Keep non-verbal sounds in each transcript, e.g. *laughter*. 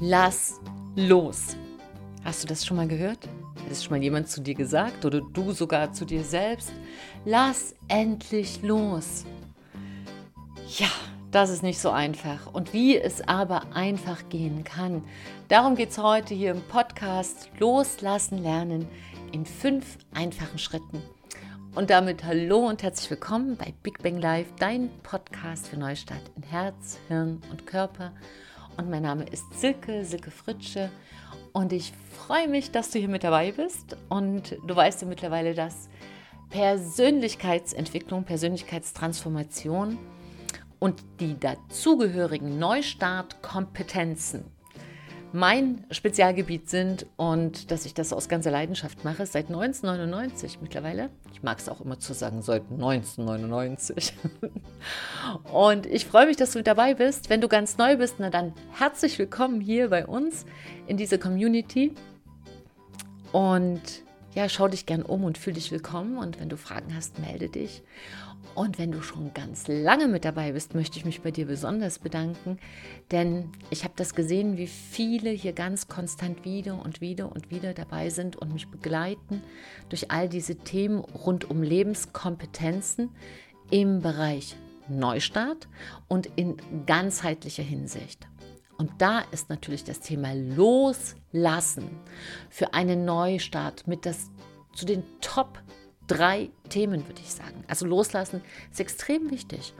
lass los. Hast du das schon mal gehört? Hat es schon mal jemand zu dir gesagt oder du sogar zu dir selbst? Lass endlich los. Ja, das ist nicht so einfach. Und wie es aber einfach gehen kann, darum geht es heute hier im Podcast Loslassen lernen in fünf einfachen Schritten. Und damit hallo und herzlich willkommen bei Big Bang Live, dein Podcast für Neustart in Herz, Hirn und Körper und mein Name ist Silke, Silke Fritsche. Und ich freue mich, dass du hier mit dabei bist. Und du weißt ja mittlerweile, dass Persönlichkeitsentwicklung, Persönlichkeitstransformation und die dazugehörigen Neustartkompetenzen mein Spezialgebiet sind und dass ich das aus ganzer Leidenschaft mache seit 1999 mittlerweile. Ich mag es auch immer zu sagen, seit 1999. *laughs* und ich freue mich, dass du dabei bist. Wenn du ganz neu bist, na dann herzlich willkommen hier bei uns in dieser Community. Und ja, schau dich gern um und fühl dich willkommen. Und wenn du Fragen hast, melde dich. Und wenn du schon ganz lange mit dabei bist, möchte ich mich bei dir besonders bedanken, denn ich habe das gesehen, wie viele hier ganz konstant wieder und wieder und wieder dabei sind und mich begleiten durch all diese Themen rund um Lebenskompetenzen im Bereich Neustart und in ganzheitlicher Hinsicht. Und da ist natürlich das Thema Loslassen für einen Neustart mit das zu den Top drei Themen, würde ich sagen. Also loslassen ist extrem wichtig.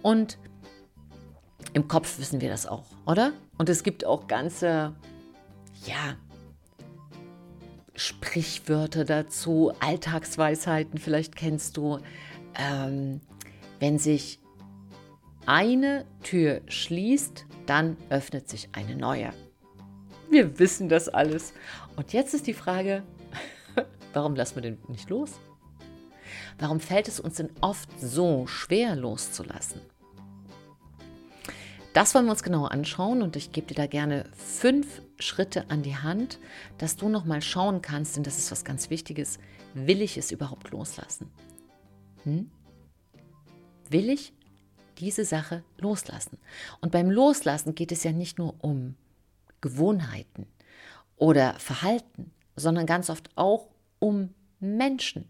Und im Kopf wissen wir das auch, oder? Und es gibt auch ganze, ja, Sprichwörter dazu, Alltagsweisheiten, vielleicht kennst du, ähm, wenn sich eine Tür schließt, dann öffnet sich eine neue. Wir wissen das alles. Und jetzt ist die Frage, *laughs* warum lassen wir den nicht los? Warum fällt es uns denn oft so schwer loszulassen? Das wollen wir uns genauer anschauen und ich gebe dir da gerne fünf Schritte an die Hand, dass du nochmal schauen kannst, denn das ist was ganz Wichtiges. Will ich es überhaupt loslassen? Hm? Will ich diese Sache loslassen? Und beim Loslassen geht es ja nicht nur um Gewohnheiten oder Verhalten, sondern ganz oft auch um Menschen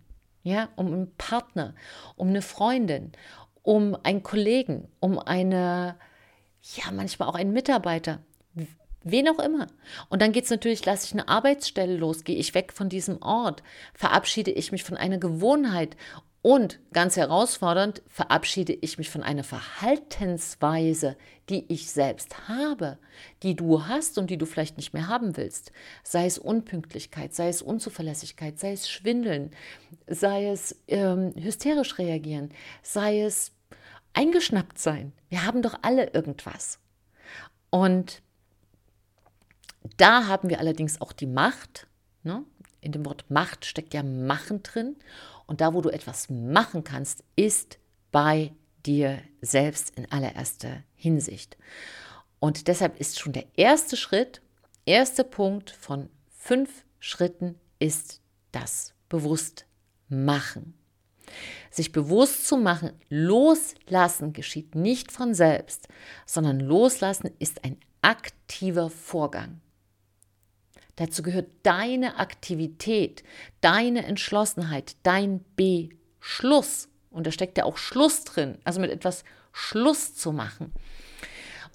ja, um einen Partner, um eine Freundin, um einen Kollegen, um eine, ja, manchmal auch einen Mitarbeiter, wen auch immer. Und dann geht es natürlich, lasse ich eine Arbeitsstelle los, gehe ich weg von diesem Ort, verabschiede ich mich von einer Gewohnheit und ganz herausfordernd, verabschiede ich mich von einer Verhaltensweise, die ich selbst habe, die du hast und die du vielleicht nicht mehr haben willst. Sei es Unpünktlichkeit, sei es Unzuverlässigkeit, sei es Schwindeln, sei es ähm, hysterisch reagieren, sei es eingeschnappt sein. Wir haben doch alle irgendwas. Und da haben wir allerdings auch die Macht. Ne? In dem Wort Macht steckt ja Machen drin. Und da, wo du etwas machen kannst, ist bei dir selbst in allererster Hinsicht. Und deshalb ist schon der erste Schritt, erster Punkt von fünf Schritten ist das Bewusstmachen. Sich bewusst zu machen, loslassen geschieht nicht von selbst, sondern loslassen ist ein aktiver Vorgang. Dazu gehört deine Aktivität, deine Entschlossenheit, dein Beschluss. Und da steckt ja auch Schluss drin, also mit etwas Schluss zu machen.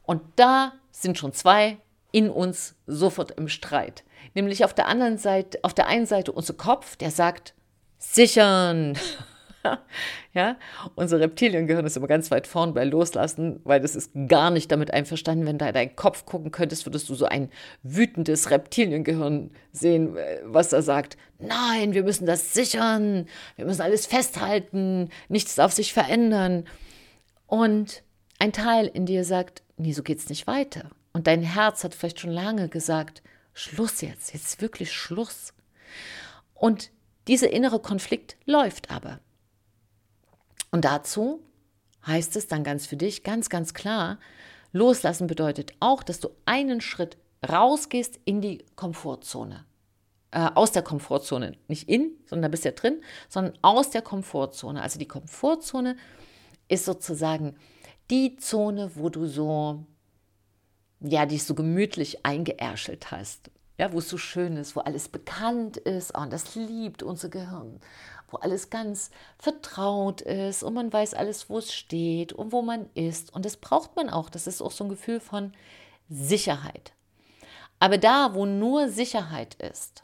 Und da sind schon zwei in uns sofort im Streit. Nämlich auf der anderen Seite, auf der einen Seite unser Kopf, der sagt, sichern, *laughs* *laughs* ja, unser Reptiliengehirn ist immer ganz weit vorn bei Loslassen, weil das ist gar nicht damit einverstanden. Wenn du in deinen Kopf gucken könntest, würdest du so ein wütendes Reptiliengehirn sehen, äh, was da sagt, nein, wir müssen das sichern, wir müssen alles festhalten, nichts darf sich verändern. Und ein Teil in dir sagt, nee, so geht's nicht weiter. Und dein Herz hat vielleicht schon lange gesagt, Schluss jetzt, jetzt wirklich Schluss. Und dieser innere Konflikt läuft aber. Und dazu heißt es dann ganz für dich, ganz, ganz klar, loslassen bedeutet auch, dass du einen Schritt rausgehst in die Komfortzone. Äh, aus der Komfortzone. Nicht in, sondern da bist du ja drin, sondern aus der Komfortzone. Also die Komfortzone ist sozusagen die Zone, wo du so ja, dich so gemütlich eingeärschelt hast. Ja, wo es so schön ist, wo alles bekannt ist und das liebt unser Gehirn, wo alles ganz vertraut ist und man weiß alles, wo es steht und wo man ist. Und das braucht man auch. Das ist auch so ein Gefühl von Sicherheit. Aber da, wo nur Sicherheit ist,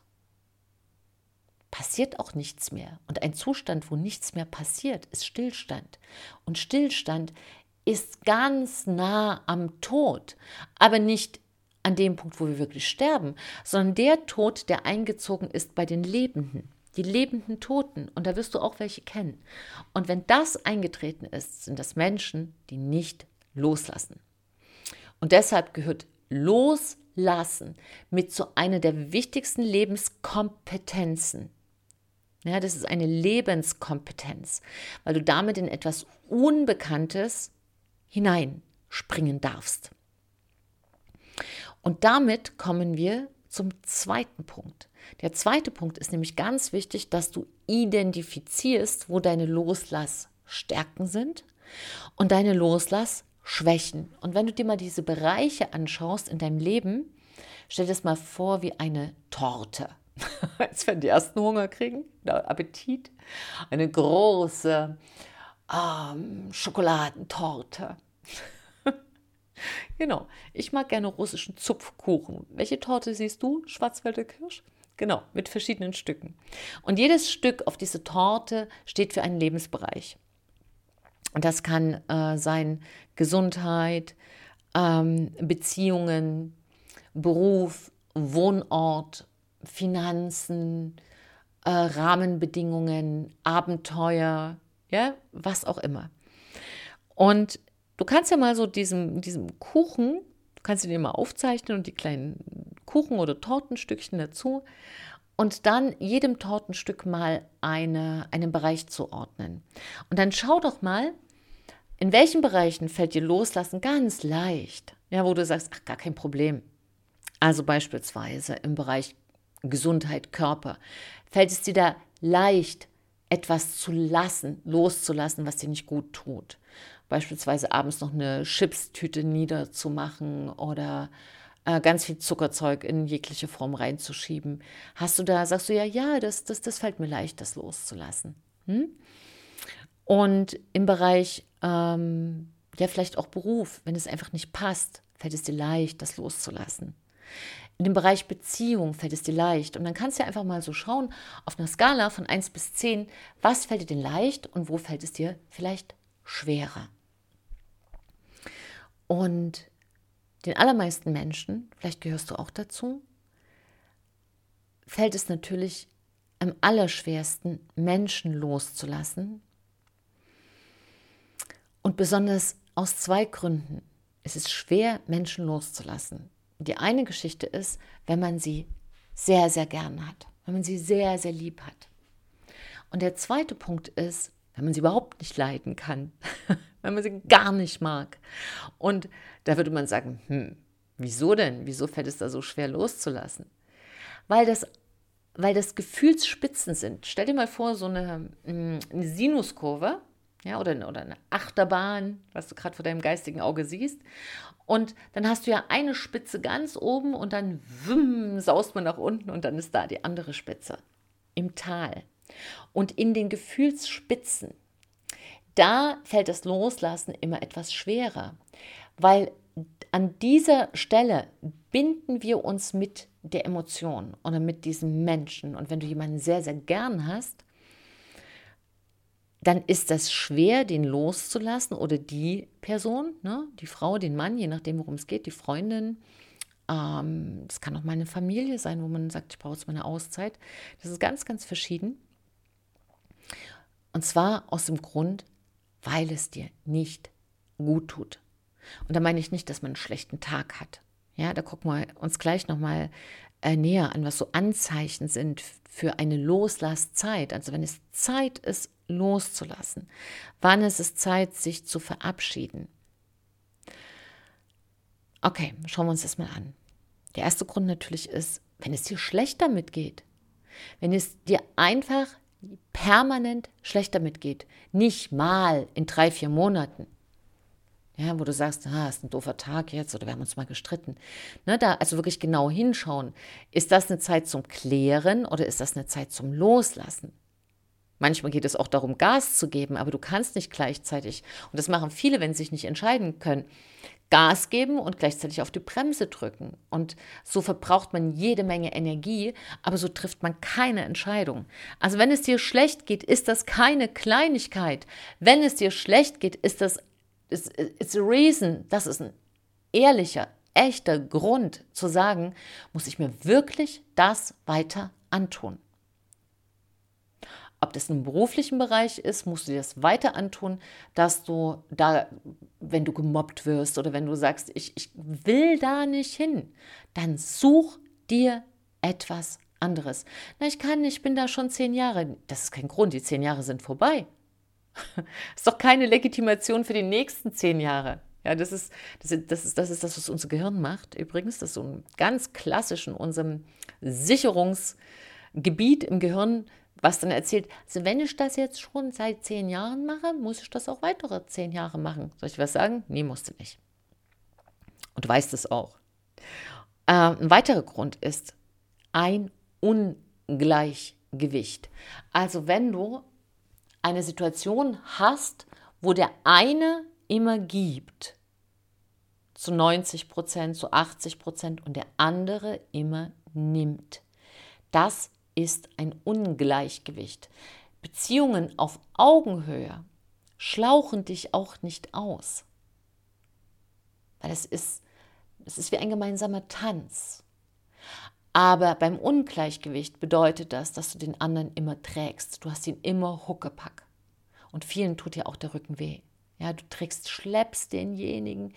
passiert auch nichts mehr. Und ein Zustand, wo nichts mehr passiert, ist Stillstand. Und Stillstand ist ganz nah am Tod, aber nicht an dem Punkt, wo wir wirklich sterben, sondern der Tod, der eingezogen ist bei den Lebenden, die lebenden Toten. Und da wirst du auch welche kennen. Und wenn das eingetreten ist, sind das Menschen, die nicht loslassen. Und deshalb gehört Loslassen mit zu einer der wichtigsten Lebenskompetenzen. Ja, das ist eine Lebenskompetenz, weil du damit in etwas Unbekanntes hineinspringen darfst. Und damit kommen wir zum zweiten Punkt. Der zweite Punkt ist nämlich ganz wichtig, dass du identifizierst, wo deine Loslassstärken sind und deine Loslassschwächen. Und wenn du dir mal diese Bereiche anschaust in deinem Leben, stell dir das mal vor wie eine Torte. *laughs* Als wenn die ersten Hunger kriegen, Appetit. Eine große ähm, Schokoladentorte. Genau. Ich mag gerne russischen Zupfkuchen. Welche Torte siehst du? Schwarzwälder Kirsch? Genau, mit verschiedenen Stücken. Und jedes Stück auf diese Torte steht für einen Lebensbereich. Und das kann äh, sein Gesundheit, ähm, Beziehungen, Beruf, Wohnort, Finanzen, äh, Rahmenbedingungen, Abenteuer, ja, was auch immer. Und Du kannst ja mal so diesem, diesem Kuchen, du kannst ihn mal aufzeichnen und die kleinen Kuchen- oder Tortenstückchen dazu und dann jedem Tortenstück mal eine, einen Bereich zuordnen. Und dann schau doch mal, in welchen Bereichen fällt dir Loslassen ganz leicht, ja, wo du sagst, ach, gar kein Problem. Also beispielsweise im Bereich Gesundheit, Körper, fällt es dir da leicht, etwas zu lassen, loszulassen, was dir nicht gut tut beispielsweise abends noch eine Chipstüte niederzumachen oder äh, ganz viel Zuckerzeug in jegliche Form reinzuschieben. Hast du da, sagst du ja, ja, das, das, das fällt mir leicht, das loszulassen. Hm? Und im Bereich, ähm, ja, vielleicht auch Beruf, wenn es einfach nicht passt, fällt es dir leicht, das loszulassen. In dem Bereich Beziehung fällt es dir leicht. Und dann kannst du einfach mal so schauen, auf einer Skala von 1 bis 10, was fällt dir denn leicht und wo fällt es dir vielleicht schwerer. Und den allermeisten Menschen, vielleicht gehörst du auch dazu, fällt es natürlich am allerschwersten, Menschen loszulassen. Und besonders aus zwei Gründen. Es ist schwer, Menschen loszulassen. Die eine Geschichte ist, wenn man sie sehr, sehr gern hat, wenn man sie sehr, sehr lieb hat. Und der zweite Punkt ist, wenn man sie überhaupt nicht leiden kann, *laughs* wenn man sie gar nicht mag. Und da würde man sagen, hm, wieso denn? Wieso fällt es da so schwer loszulassen? Weil das, weil das Gefühlsspitzen sind. Stell dir mal vor, so eine, hm, eine Sinuskurve ja, oder, oder eine Achterbahn, was du gerade vor deinem geistigen Auge siehst. Und dann hast du ja eine Spitze ganz oben und dann wum, saust man nach unten und dann ist da die andere Spitze im Tal. Und in den Gefühlsspitzen, da fällt das Loslassen immer etwas schwerer, weil an dieser Stelle binden wir uns mit der Emotion oder mit diesem Menschen. Und wenn du jemanden sehr, sehr gern hast, dann ist das schwer, den loszulassen oder die Person, ne, die Frau, den Mann, je nachdem, worum es geht, die Freundin. Ähm, das kann auch mal eine Familie sein, wo man sagt, ich brauche jetzt mal eine Auszeit. Das ist ganz, ganz verschieden. Und zwar aus dem Grund, weil es dir nicht gut tut. Und da meine ich nicht, dass man einen schlechten Tag hat. Ja, da gucken wir uns gleich nochmal äh, näher an, was so Anzeichen sind für eine Loslasszeit. Also wenn es Zeit ist, loszulassen. Wann ist es Zeit, sich zu verabschieden? Okay, schauen wir uns das mal an. Der erste Grund natürlich ist, wenn es dir schlecht damit geht. Wenn es dir einfach permanent schlecht damit geht. Nicht mal in drei, vier Monaten. Ja, wo du sagst, ah, ist ein doofer Tag jetzt oder wir haben uns mal gestritten. Ne, da also wirklich genau hinschauen. Ist das eine Zeit zum Klären oder ist das eine Zeit zum Loslassen? Manchmal geht es auch darum, Gas zu geben, aber du kannst nicht gleichzeitig, und das machen viele, wenn sie sich nicht entscheiden können, Gas geben und gleichzeitig auf die Bremse drücken. Und so verbraucht man jede Menge Energie, aber so trifft man keine Entscheidung. Also wenn es dir schlecht geht, ist das keine Kleinigkeit. Wenn es dir schlecht geht, ist das it's, it's a reason. Das ist ein ehrlicher, echter Grund zu sagen, muss ich mir wirklich das weiter antun. Ob das im beruflichen Bereich ist, musst du dir das weiter antun, dass du da, wenn du gemobbt wirst oder wenn du sagst, ich, ich will da nicht hin, dann such dir etwas anderes. Na, ich kann, ich bin da schon zehn Jahre. Das ist kein Grund, die zehn Jahre sind vorbei. *laughs* Ist doch keine Legitimation für die nächsten zehn Jahre. Ja, das ist das, ist, das, ist, das ist das, was unser Gehirn macht. Übrigens, das ist so ein ganz klassisch in unserem Sicherungsgebiet im Gehirn was dann erzählt, also wenn ich das jetzt schon seit zehn Jahren mache, muss ich das auch weitere zehn Jahre machen. Soll ich was sagen? Nee, musst du nicht. Und du weißt es auch. Äh, ein weiterer Grund ist ein Ungleichgewicht. Also wenn du eine Situation hast, wo der eine immer gibt, zu 90 Prozent, zu 80 Prozent und der andere immer nimmt. Das ist ein Ungleichgewicht. Beziehungen auf Augenhöhe schlauchen dich auch nicht aus. Weil es ist, es ist wie ein gemeinsamer Tanz. Aber beim Ungleichgewicht bedeutet das, dass du den anderen immer trägst. Du hast ihn immer Huckepack. Und vielen tut ja auch der Rücken weh. Ja, du trägst, schleppst denjenigen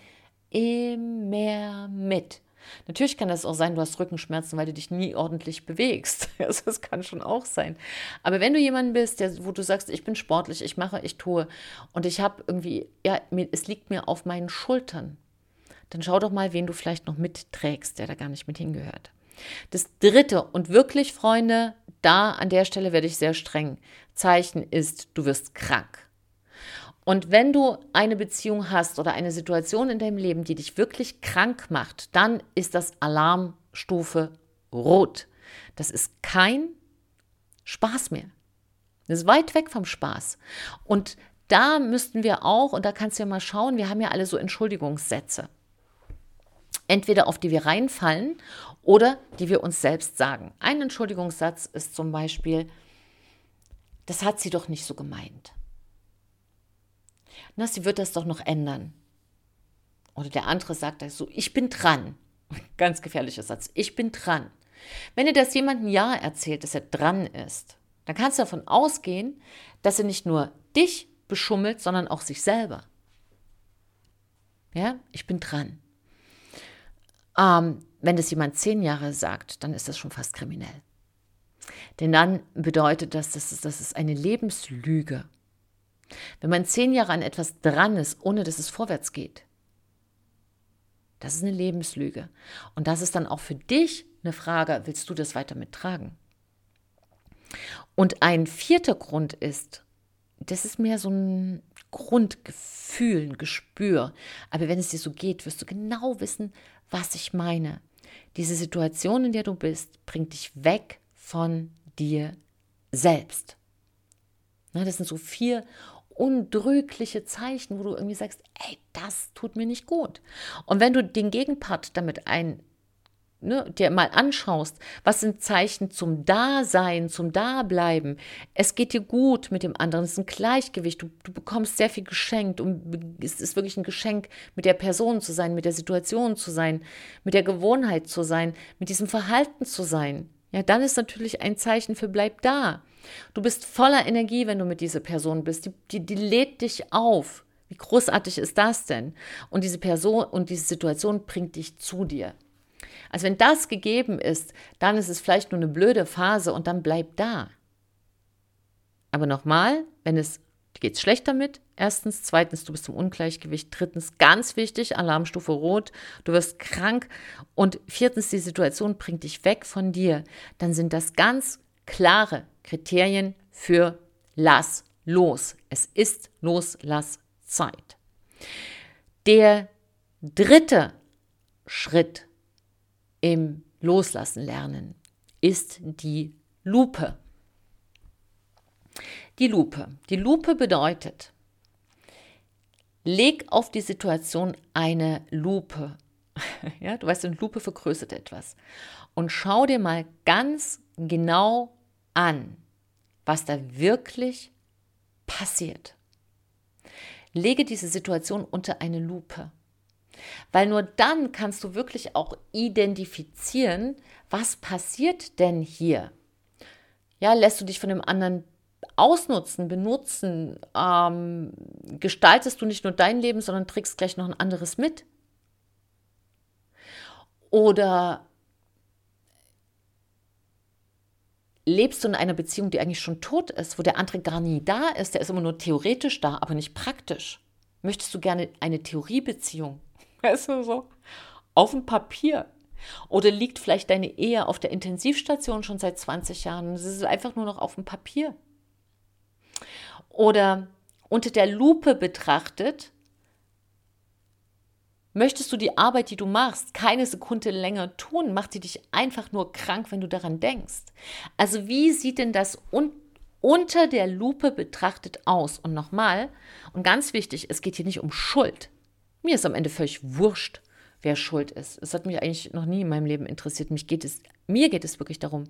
immer mit. Natürlich kann das auch sein, du hast Rückenschmerzen, weil du dich nie ordentlich bewegst. *laughs* Also das kann schon auch sein. Aber wenn du jemand bist, der, wo du sagst, ich bin sportlich, ich mache, ich tue und ich habe irgendwie, ja, es liegt mir auf meinen Schultern, dann schau doch mal, wen du vielleicht noch mitträgst, der da gar nicht mit hingehört. Das dritte und wirklich, Freunde, da an der Stelle werde ich sehr streng. Zeichen ist, du wirst krank. Und wenn du eine Beziehung hast oder eine Situation in deinem Leben, die dich wirklich krank macht, dann ist das Alarmstufe rot. Das ist kein Spaß mehr. Das ist weit weg vom Spaß. Und da müssten wir auch, und da kannst du ja mal schauen, wir haben ja alle so Entschuldigungssätze. Entweder auf die wir reinfallen oder die wir uns selbst sagen. Ein Entschuldigungssatz ist zum Beispiel, das hat sie doch nicht so gemeint na, sie wird das doch noch ändern. Oder der andere sagt so, ich bin dran. *laughs* Ganz gefährlicher Satz, ich bin dran. Wenn dir das jemand ein Jahr erzählt, dass er dran ist, dann kannst du davon ausgehen, dass er nicht nur dich beschummelt, sondern auch sich selber. Ja, ich bin dran. Ähm, wenn das jemand zehn Jahre sagt, dann ist das schon fast kriminell. Denn dann bedeutet das, das ist, das ist eine Lebenslüge. Wenn man zehn Jahre an etwas dran ist, ohne dass es vorwärts geht, das ist eine Lebenslüge. Und das ist dann auch für dich eine Frage, willst du das weiter mittragen? Und ein vierter Grund ist, das ist mehr so ein Grundgefühl, ein Gespür. Aber wenn es dir so geht, wirst du genau wissen, was ich meine. Diese Situation, in der du bist, bringt dich weg von dir selbst. Das sind so vier undrückliche Zeichen, wo du irgendwie sagst, ey, das tut mir nicht gut. Und wenn du den Gegenpart damit ein, ne, dir mal anschaust, was sind Zeichen zum Dasein, zum Dableiben, es geht dir gut mit dem anderen, es ist ein Gleichgewicht, du, du bekommst sehr viel geschenkt und es ist wirklich ein Geschenk, mit der Person zu sein, mit der Situation zu sein, mit der Gewohnheit zu sein, mit diesem Verhalten zu sein. Ja, dann ist natürlich ein Zeichen für bleib da. Du bist voller Energie, wenn du mit dieser Person bist. Die, die, die lädt dich auf. Wie großartig ist das denn? Und diese Person und diese Situation bringt dich zu dir. Also wenn das gegeben ist, dann ist es vielleicht nur eine blöde Phase und dann bleib da. Aber nochmal, wenn es geht es schlecht damit, erstens, zweitens, du bist im Ungleichgewicht, drittens, ganz wichtig, Alarmstufe rot, du wirst krank und viertens, die Situation bringt dich weg von dir, dann sind das ganz klare Kriterien für Lass los. Es ist Loslasszeit. Der dritte Schritt im Loslassen lernen ist die Lupe. Die Lupe. Die Lupe bedeutet, leg auf die Situation eine Lupe. *laughs* Ja, du weißt, eine Lupe vergrößert etwas. Und schau dir mal ganz genau an, was da wirklich passiert. Lege diese Situation unter eine Lupe. Weil nur dann kannst du wirklich auch identifizieren, was passiert denn hier. Ja, lässt du dich von dem anderen ausnutzen, benutzen, ähm, gestaltest du nicht nur dein Leben, sondern trägst gleich noch ein anderes mit. Oder lebst du in einer Beziehung, die eigentlich schon tot ist, wo der andere gar nie da ist, der ist immer nur theoretisch da, aber nicht praktisch. Möchtest du gerne eine Theoriebeziehung? *laughs* Weißt du so? Auf dem Papier. Oder liegt vielleicht deine Ehe auf der Intensivstation schon seit 20 Jahren? Es ist einfach nur noch auf dem Papier. Oder unter der Lupe betrachtet, möchtest du die Arbeit, die du machst, keine Sekunde länger tun, macht sie dich einfach nur krank, wenn du daran denkst. Also wie sieht denn das un unter der Lupe betrachtet aus? Und nochmal, und ganz wichtig, es geht hier nicht um Schuld. Mir ist am Ende völlig wurscht, wer schuld ist. Es hat mich eigentlich noch nie in meinem Leben interessiert. Mich geht es, mir geht es wirklich darum,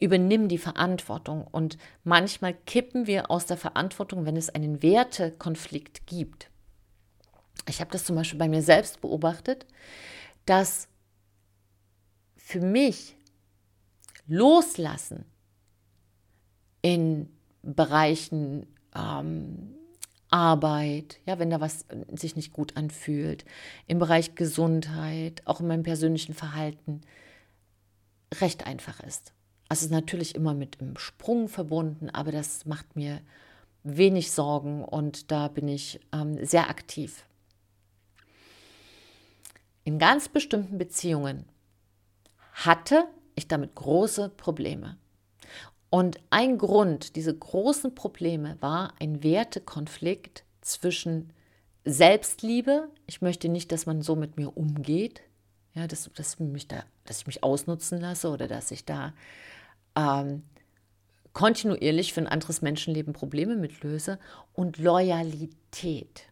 übernimm die Verantwortung. Und manchmal kippen wir aus der Verantwortung, wenn es einen Wertekonflikt gibt. Ich habe das zum Beispiel bei mir selbst beobachtet, dass für mich Loslassen in Bereichen ähm, Arbeit, ja, wenn da was sich nicht gut anfühlt, im Bereich Gesundheit, auch in meinem persönlichen Verhalten, recht einfach ist. Also es ist natürlich immer mit einem Sprung verbunden, aber das macht mir wenig Sorgen und da bin ich ähm, sehr aktiv. In ganz bestimmten Beziehungen hatte ich damit große Probleme. Und ein Grund, diese großen Probleme, war ein Wertekonflikt zwischen Selbstliebe. Ich möchte nicht, dass man so mit mir umgeht, ja, dass, dass, mich da, dass ich mich ausnutzen lasse oder dass ich da ähm, kontinuierlich für ein anderes Menschenleben Probleme mitlöse und Loyalität.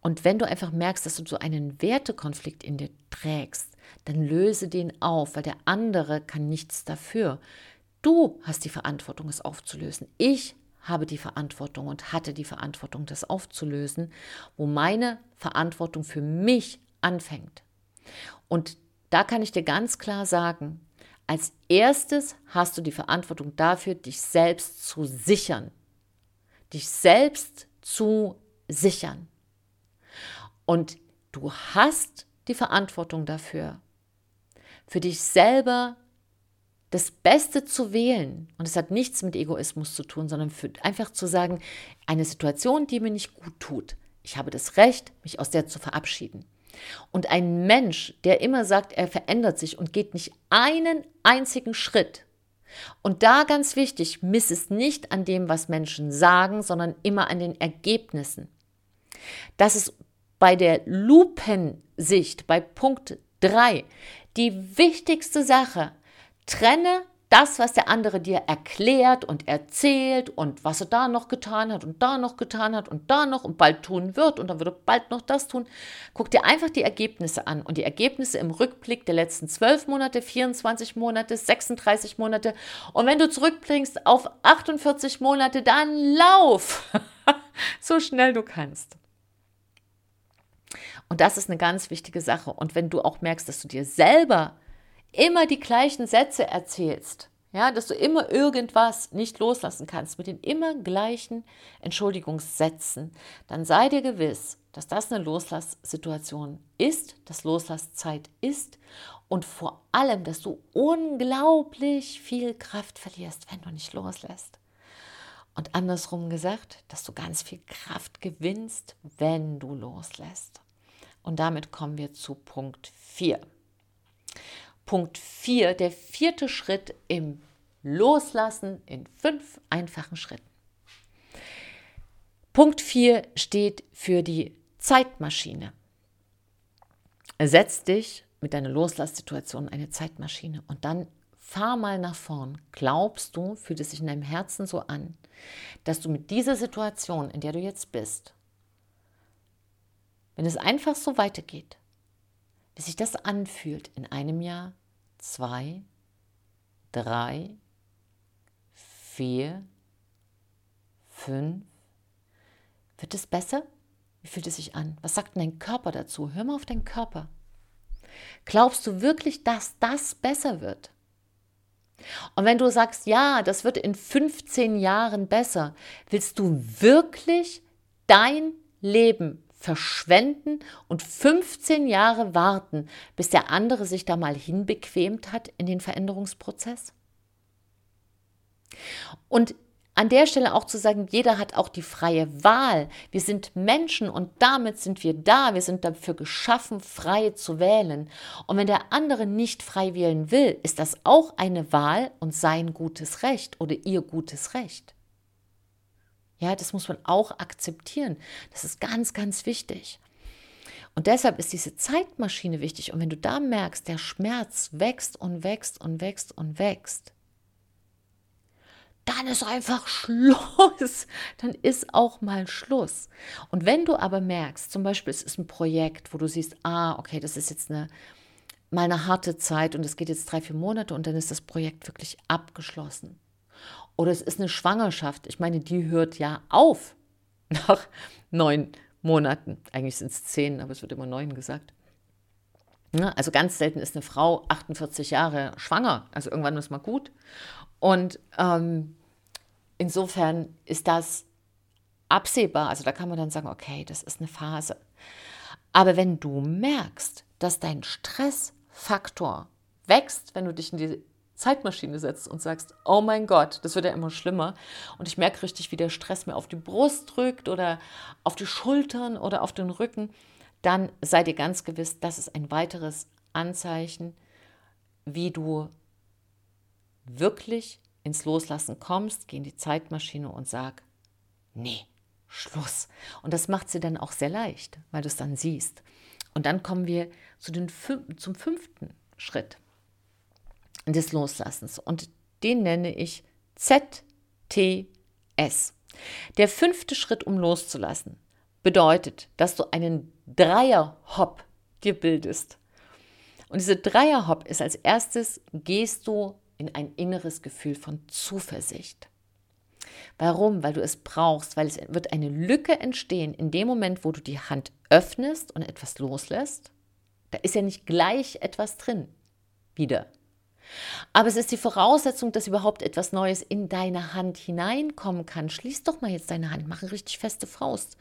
Und wenn du einfach merkst, dass du so einen Wertekonflikt in dir trägst, dann löse den auf, weil der andere kann nichts dafür. Du hast die Verantwortung, es aufzulösen. Ich habe die Verantwortung und hatte die Verantwortung, das aufzulösen, wo meine Verantwortung für mich anfängt. Und da kann ich dir ganz klar sagen, als erstes hast du die Verantwortung dafür, dich selbst zu sichern. Dich selbst zu sichern. Und du hast die Verantwortung dafür, für dich selber das Beste zu wählen, und es hat nichts mit Egoismus zu tun, sondern für, einfach zu sagen, eine Situation, die mir nicht gut tut, ich habe das Recht, mich aus der zu verabschieden. Und ein Mensch, der immer sagt, er verändert sich und geht nicht einen einzigen Schritt, und da ganz wichtig, miss es nicht an dem, was Menschen sagen, sondern immer an den Ergebnissen. Das ist bei der Lupensicht, bei Punkt 3, die wichtigste Sache, Trenne das, was der andere dir erklärt und erzählt und was er da noch getan hat und da noch getan hat und da noch und bald tun wird und dann wird er bald noch das tun. Guck dir einfach die Ergebnisse an und die Ergebnisse im Rückblick der letzten 12 Monate, 24 Monate, 36 Monate und wenn du zurückblickst auf 48 Monate, dann lauf *laughs* so schnell du kannst. Und das ist eine ganz wichtige Sache. Und wenn du auch merkst, dass du dir selber immer die gleichen Sätze erzählst, ja, dass du immer irgendwas nicht loslassen kannst mit den immer gleichen Entschuldigungssätzen, dann sei dir gewiss, dass das eine Loslasssituation ist, dass Loslasszeit ist und vor allem, dass du unglaublich viel Kraft verlierst, wenn du nicht loslässt. Und andersrum gesagt, dass du ganz viel Kraft gewinnst, wenn du loslässt. Und damit kommen wir zu Punkt 4. Punkt 4, der vierte Schritt im Loslassen in fünf einfachen Schritten. Punkt 4 steht für die Zeitmaschine. Setz dich mit deiner Loslasssituation in eine Zeitmaschine und dann fahr mal nach vorn. Glaubst du, fühlt es sich in deinem Herzen so an, dass du mit dieser Situation, in der du jetzt bist, wenn es einfach so weitergeht, wie sich das anfühlt in einem Jahr, zwei, drei, vier, fünf, wird es besser? Wie fühlt es sich an? Was sagt denn dein Körper dazu? Hör mal auf deinen Körper. Glaubst du wirklich, dass das besser wird? Und wenn du sagst, ja, das wird in 15 Jahren besser, willst du wirklich dein Leben verschwenden und 15 Jahre warten, bis der andere sich da mal hinbequemt hat in den Veränderungsprozess? Und an der Stelle auch zu sagen, jeder hat auch die freie Wahl. Wir sind Menschen und damit sind wir da. Wir sind dafür geschaffen, frei zu wählen. Und wenn der andere nicht frei wählen will, ist das auch eine Wahl und sein gutes Recht oder ihr gutes Recht. Ja, das muss man auch akzeptieren. Das ist ganz, ganz wichtig. Und deshalb ist diese Zeitmaschine wichtig. Und wenn du da merkst, der Schmerz wächst und wächst und wächst und wächst, dann ist einfach Schluss. *laughs* Dann ist auch mal Schluss. Und wenn du aber merkst, zum Beispiel es ist ein Projekt, wo du siehst, ah, okay, das ist jetzt eine, mal eine harte Zeit und es geht jetzt drei, vier Monate und dann ist das Projekt wirklich abgeschlossen. Oder es ist eine Schwangerschaft. Ich meine, die hört ja auf *laughs* nach neun Monaten. Eigentlich sind es zehn, aber es wird immer neun gesagt. Ja, also ganz selten ist eine Frau 48 Jahre schwanger. Also irgendwann ist mal gut. Und ähm, insofern ist das absehbar. Also da kann man dann sagen, okay, das ist eine Phase. Aber wenn du merkst, dass dein Stressfaktor wächst, wenn du dich in die Zeitmaschine setzt und sagst, oh mein Gott, das wird ja immer schlimmer und ich merke richtig, wie der Stress mir auf die Brust drückt oder auf die Schultern oder auf den Rücken, dann sei dir ganz gewiss, das ist ein weiteres Anzeichen, wie du wirklich ins Loslassen kommst, geh in die Zeitmaschine und sag, nee, Schluss. Und das macht sie dann auch sehr leicht, weil du es dann siehst. Und dann kommen wir zu den, zum fünften Schritt des Loslassens. Und den nenne ich ZTS. Der fünfte Schritt, um loszulassen, bedeutet, dass du einen Dreierhopp dir bildest. Und diese Dreierhopp ist als erstes, gehst du in ein inneres Gefühl von Zuversicht. Warum? Weil du es brauchst, weil es wird eine Lücke entstehen in dem Moment, wo du die Hand öffnest und etwas loslässt. Da ist ja nicht gleich etwas drin. Wieder. Aber es ist die Voraussetzung, dass überhaupt etwas Neues in deine Hand hineinkommen kann. Schließ doch mal jetzt deine Hand, mach eine richtig feste Faust.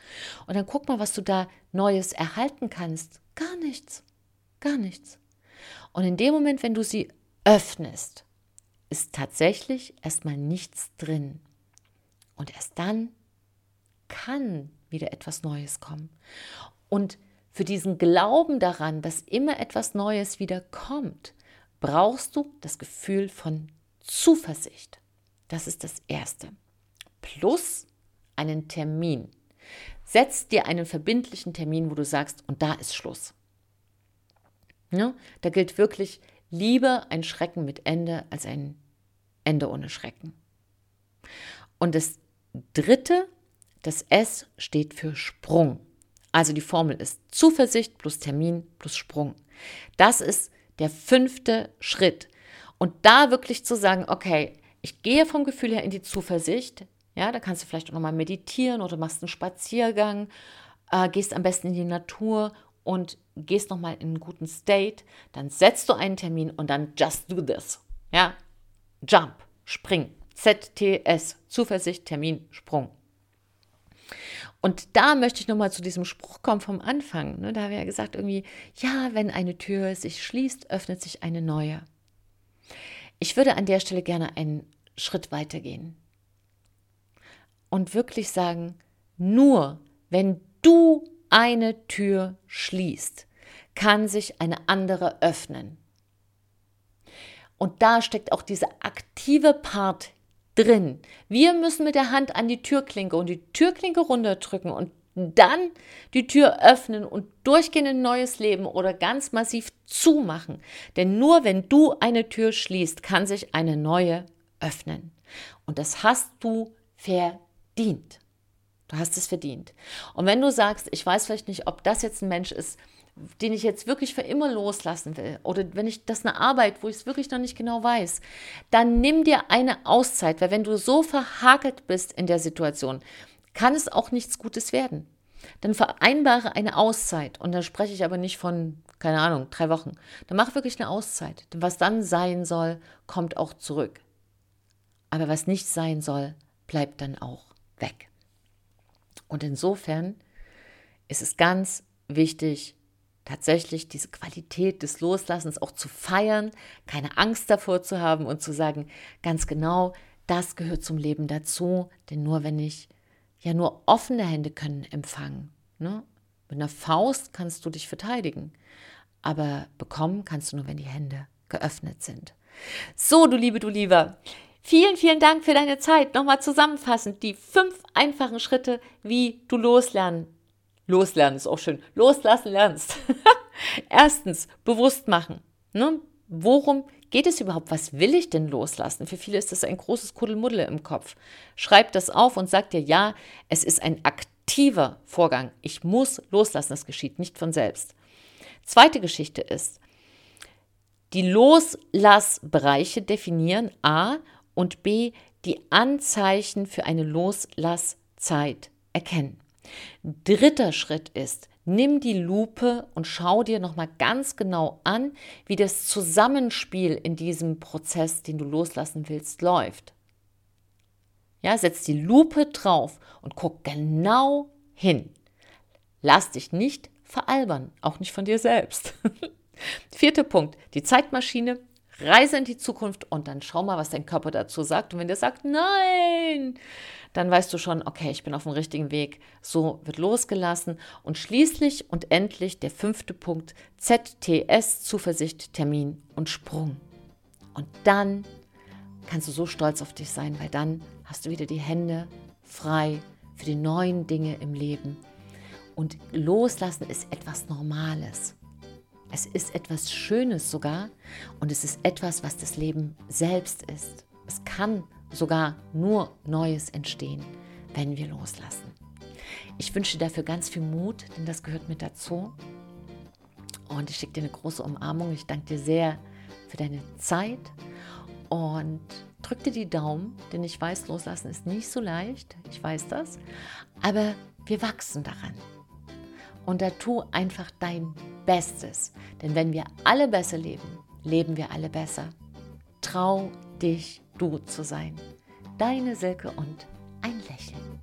Und dann guck mal, was du da Neues erhalten kannst. Gar nichts. Gar nichts. Und in dem Moment, wenn du sie öffnest, ist tatsächlich erstmal nichts drin. Und erst dann kann wieder etwas Neues kommen. Und für diesen Glauben daran, dass immer etwas Neues wieder kommt, brauchst du das Gefühl von Zuversicht. Das ist das Erste. Plus einen Termin. Setz dir einen verbindlichen Termin, wo du sagst, und da ist Schluss. Ja, da gilt wirklich lieber ein Schrecken mit Ende als ein Ende ohne Schrecken. Und das Dritte, das S steht für Sprung. Also die Formel ist Zuversicht plus Termin plus Sprung. Das ist der fünfte Schritt. Und da wirklich zu sagen, okay, ich gehe vom Gefühl her in die Zuversicht. Ja, da kannst du vielleicht auch nochmal meditieren oder machst einen Spaziergang, äh, gehst am besten in die Natur und gehst nochmal in einen guten State. Dann setzt du einen Termin und dann just do this. Ja, jump, spring. ZTS, Zuversicht, Termin, Sprung. Und da möchte ich nochmal zu diesem Spruch kommen vom Anfang. Ne? Da haben wir ja gesagt, irgendwie, ja, wenn eine Tür sich schließt, öffnet sich eine neue. Ich würde an der Stelle gerne einen Schritt weitergehen und wirklich sagen, nur wenn du eine Tür schließt, kann sich eine andere öffnen. Und da steckt auch dieser aktive Part drin. Wir müssen mit der Hand an die Türklinke und die Türklinke runterdrücken und dann die Tür öffnen und durchgehen in ein neues Leben oder ganz massiv zumachen. Denn nur wenn du eine Tür schließt, kann sich eine neue öffnen. Und das hast du verdient. Du hast es verdient. Und wenn du sagst, ich weiß vielleicht nicht, ob das jetzt ein Mensch ist, den ich jetzt wirklich für immer loslassen will, oder wenn ich das eine Arbeit, wo ich es wirklich noch nicht genau weiß, dann nimm dir eine Auszeit, weil wenn du so verhakelt bist in der Situation, kann es auch nichts Gutes werden. Dann vereinbare eine Auszeit. Und da spreche ich aber nicht von, keine Ahnung, drei Wochen. Dann mach wirklich eine Auszeit. Denn was dann sein soll, kommt auch zurück. Aber was nicht sein soll, bleibt dann auch weg. Und insofern ist es ganz wichtig, tatsächlich diese Qualität des Loslassens auch zu feiern, keine Angst davor zu haben und zu sagen, ganz genau, das gehört zum Leben dazu, denn nur wenn ich ja nur offene Hände können empfangen. Ne? Mit einer Faust kannst du dich verteidigen, aber bekommen kannst du nur, wenn die Hände geöffnet sind. So, du Liebe, du Lieber, vielen, vielen Dank für deine Zeit. Nochmal zusammenfassend die fünf einfachen Schritte, wie du loslernen. Loslernen ist auch schön. Loslassen lernst. *laughs* Erstens, bewusst machen. Ne? Worum geht es überhaupt? Was will ich denn loslassen? Für viele ist das ein großes Kuddelmuddel im Kopf. Schreib das auf und sag dir, ja, es ist ein aktiver Vorgang. Ich muss loslassen. Das geschieht nicht von selbst. Zweite Geschichte ist, die Loslassbereiche definieren A und B die Anzeichen für eine Loslasszeit erkennen. Dritter Schritt ist, nimm die Lupe und schau dir nochmal ganz genau an, wie das Zusammenspiel in diesem Prozess, den du loslassen willst, läuft. Ja, setz die Lupe drauf und guck genau hin. Lass dich nicht veralbern, auch nicht von dir selbst. *laughs* Vierter Punkt, die Zeitmaschine. Reise in die Zukunft und dann schau mal, was dein Körper dazu sagt. Und wenn der sagt, nein, dann weißt du schon, okay, ich bin auf dem richtigen Weg. So wird losgelassen. Und schließlich und endlich der fünfte Punkt, ZTS, Zuversicht, Termin und Sprung. Und dann kannst du so stolz auf dich sein, weil dann hast du wieder die Hände frei für die neuen Dinge im Leben. Und loslassen ist etwas Normales. Es ist etwas Schönes sogar und es ist etwas, was das Leben selbst ist. Es kann sogar nur Neues entstehen, wenn wir loslassen. Ich wünsche dir dafür ganz viel Mut, denn das gehört mit dazu. Und ich schicke dir eine große Umarmung. Ich danke dir sehr für deine Zeit und drück dir die Daumen, denn ich weiß, loslassen ist nicht so leicht. Ich weiß das. Aber wir wachsen daran. Und da tu einfach dein Bestes. Denn wenn wir alle besser leben, leben wir alle besser. Trau dich du zu sein. Deine Silke und ein Lächeln.